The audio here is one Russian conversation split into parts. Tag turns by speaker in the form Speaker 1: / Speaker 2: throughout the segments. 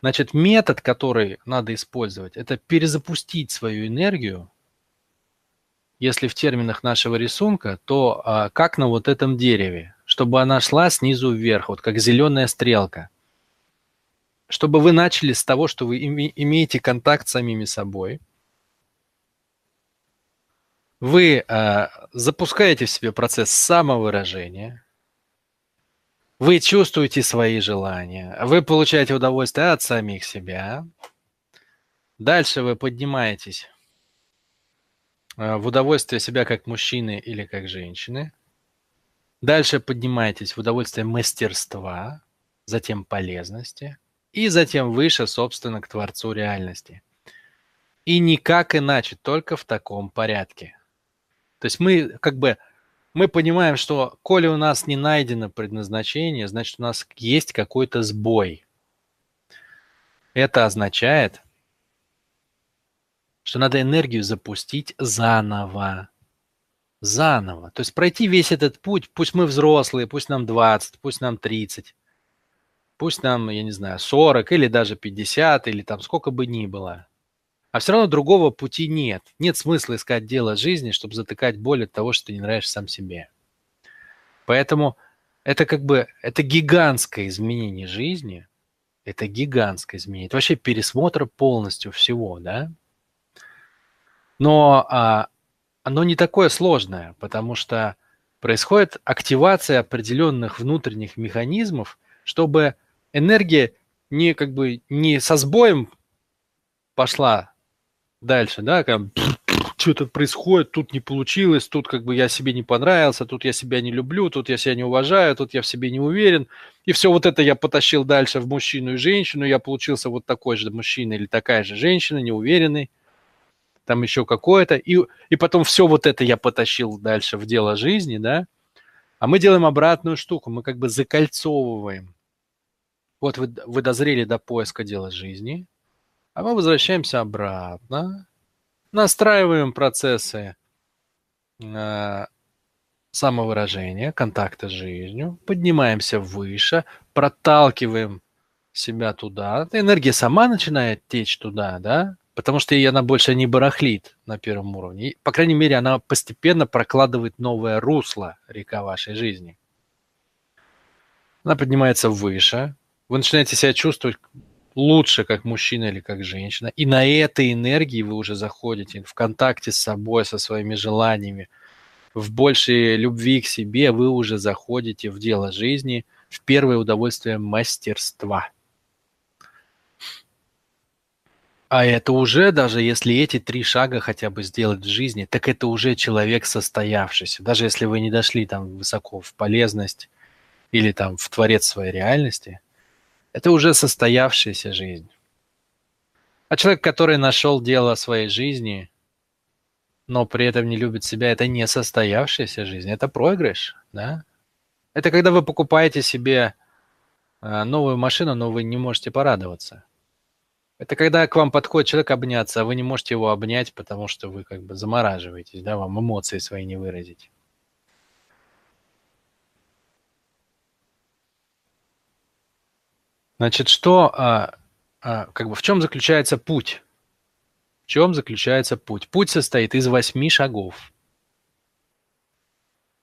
Speaker 1: Значит, метод, который надо использовать, это перезапустить свою энергию. Если в терминах нашего рисунка, то а, как на вот этом дереве, чтобы она шла снизу вверх, вот как зеленая стрелка. Чтобы вы начали с того, что вы име, имеете контакт с самими собой. Вы а, запускаете в себе процесс самовыражения – вы чувствуете свои желания, вы получаете удовольствие от самих себя. Дальше вы поднимаетесь э, в удовольствие себя как мужчины или как женщины. Дальше поднимаетесь в удовольствие мастерства, затем полезности и затем выше, собственно, к Творцу реальности. И никак иначе, только в таком порядке. То есть мы как бы мы понимаем, что коли у нас не найдено предназначение, значит у нас есть какой-то сбой. Это означает, что надо энергию запустить заново. Заново. То есть пройти весь этот путь, пусть мы взрослые, пусть нам 20, пусть нам 30, пусть нам, я не знаю, 40 или даже 50, или там сколько бы ни было. А все равно другого пути нет. Нет смысла искать дело жизни, чтобы затыкать боль от того, что ты не нравишься сам себе. Поэтому это как бы, это гигантское изменение жизни, это гигантское изменение. Это вообще пересмотр полностью всего, да? Но а, оно не такое сложное, потому что происходит активация определенных внутренних механизмов, чтобы энергия не как бы не со сбоем пошла дальше, да, как что-то происходит, тут не получилось, тут как бы я себе не понравился, тут я себя не люблю, тут я себя не уважаю, тут я в себе не уверен. И все вот это я потащил дальше в мужчину и женщину, я получился вот такой же мужчина или такая же женщина, неуверенный, там еще какое-то. И, и потом все вот это я потащил дальше в дело жизни, да. А мы делаем обратную штуку, мы как бы закольцовываем. Вот вы, вы дозрели до поиска дела жизни – а мы возвращаемся обратно, настраиваем процессы э, самовыражения, контакта с жизнью, поднимаемся выше, проталкиваем себя туда. Энергия сама начинает течь туда, да, потому что она больше не барахлит на первом уровне. И, по крайней мере, она постепенно прокладывает новое русло река вашей жизни. Она поднимается выше, вы начинаете себя чувствовать лучше как мужчина или как женщина. И на этой энергии вы уже заходите в контакте с собой, со своими желаниями, в большей любви к себе вы уже заходите в дело жизни, в первое удовольствие мастерства. А это уже, даже если эти три шага хотя бы сделать в жизни, так это уже человек состоявшийся. Даже если вы не дошли там высоко в полезность или там в творец своей реальности – это уже состоявшаяся жизнь. А человек, который нашел дело своей жизни, но при этом не любит себя, это не состоявшаяся жизнь, это проигрыш, да? Это когда вы покупаете себе а, новую машину, но вы не можете порадоваться. Это когда к вам подходит человек обняться, а вы не можете его обнять, потому что вы как бы замораживаетесь, да, вам эмоции свои не выразить. Значит, что, а, а, как бы, в чем заключается путь? В чем заключается путь? Путь состоит из восьми шагов.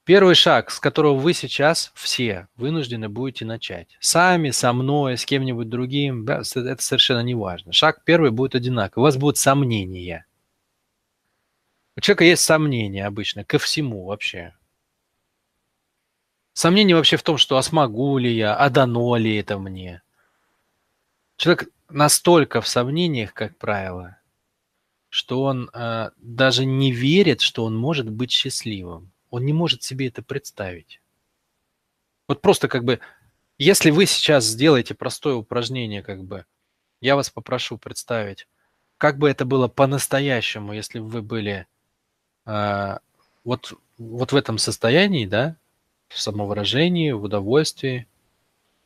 Speaker 1: Первый шаг, с которого вы сейчас все вынуждены будете начать. Сами, со мной, с кем-нибудь другим, это совершенно не важно. Шаг первый будет одинаковый. У вас будут сомнения. У человека есть сомнения обычно ко всему вообще. Сомнения вообще в том, что а смогу ли я, а дано ли это мне. Человек настолько в сомнениях, как правило, что он э, даже не верит, что он может быть счастливым. Он не может себе это представить. Вот просто как бы, если вы сейчас сделаете простое упражнение, как бы, я вас попрошу представить, как бы это было по-настоящему, если бы вы были э, вот, вот в этом состоянии, да, в самовыражении, в удовольствии,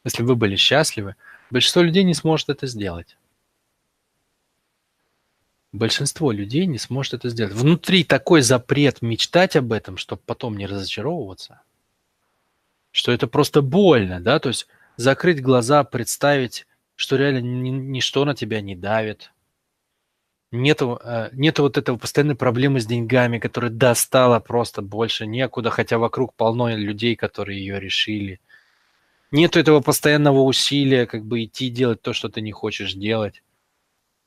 Speaker 1: если бы вы были счастливы – Большинство людей не сможет это сделать. Большинство людей не сможет это сделать. Внутри такой запрет мечтать об этом, чтобы потом не разочаровываться, что это просто больно, да, то есть закрыть глаза, представить, что реально ни, ничто на тебя не давит. Нету, э, нету вот этого постоянной проблемы с деньгами, которая достала просто больше некуда, хотя вокруг полно людей, которые ее решили. Нету этого постоянного усилия, как бы идти делать то, что ты не хочешь делать.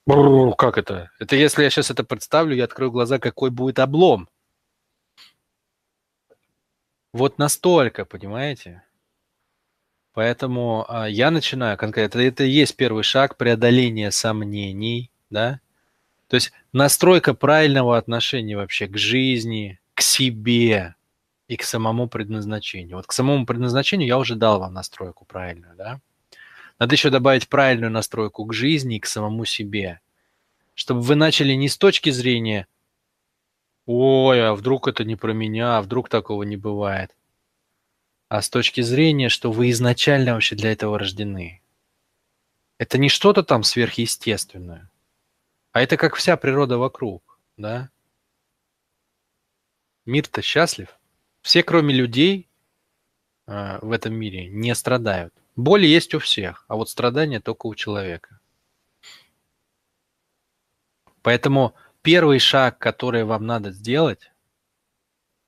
Speaker 1: Бррр, как это? Это если я сейчас это представлю, я открою глаза, какой будет облом. Вот настолько, понимаете? Поэтому а, я начинаю конкретно. Это и есть первый шаг преодоления сомнений, да? То есть настройка правильного отношения вообще к жизни, к себе и к самому предназначению. Вот к самому предназначению я уже дал вам настройку правильную, да? Надо еще добавить правильную настройку к жизни и к самому себе. Чтобы вы начали не с точки зрения «Ой, а вдруг это не про меня, а вдруг такого не бывает», а с точки зрения, что вы изначально вообще для этого рождены. Это не что-то там сверхъестественное, а это как вся природа вокруг, да? Мир-то счастлив. Все, кроме людей э, в этом мире, не страдают. Боли есть у всех, а вот страдания только у человека. Поэтому первый шаг, который вам надо сделать,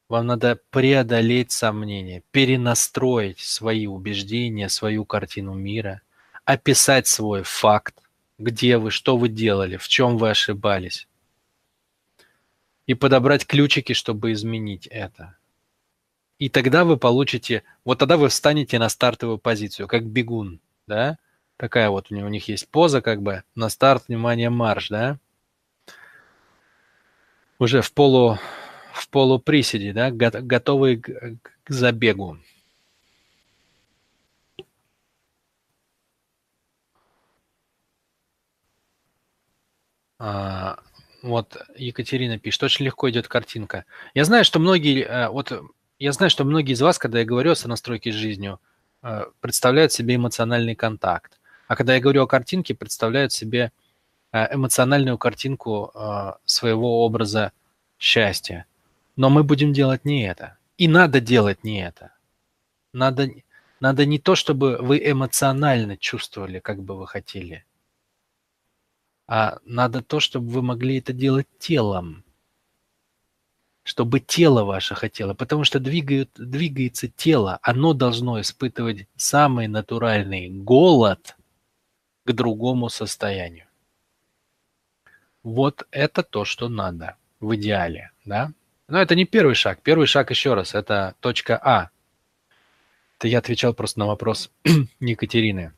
Speaker 1: вам надо преодолеть сомнения, перенастроить свои убеждения, свою картину мира, описать свой факт, где вы, что вы делали, в чем вы ошибались, и подобрать ключики, чтобы изменить это. И тогда вы получите, вот тогда вы встанете на стартовую позицию, как бегун, да? Такая вот у, них, у них есть поза, как бы, на старт, внимание, марш, да? Уже в полу в полуприседе, да, готовые к, к забегу. А, вот Екатерина пишет, очень легко идет картинка. Я знаю, что многие, э, вот я знаю, что многие из вас, когда я говорю о настройке с жизнью, э, представляют себе эмоциональный контакт. А когда я говорю о картинке, представляют себе э, эмоциональную картинку своего образа счастья. Но мы будем делать не это. И надо делать не это. Надо, надо не то, чтобы вы эмоционально чувствовали, как бы вы хотели, а надо то, чтобы вы могли это делать телом. Чтобы тело ваше хотело. Потому что двигают, двигается тело. Оно должно испытывать самый натуральный голод к другому состоянию. Вот это то, что надо в идеале, да? Но это не первый шаг. Первый шаг, еще раз, это точка А. Это я отвечал просто на вопрос Екатерины.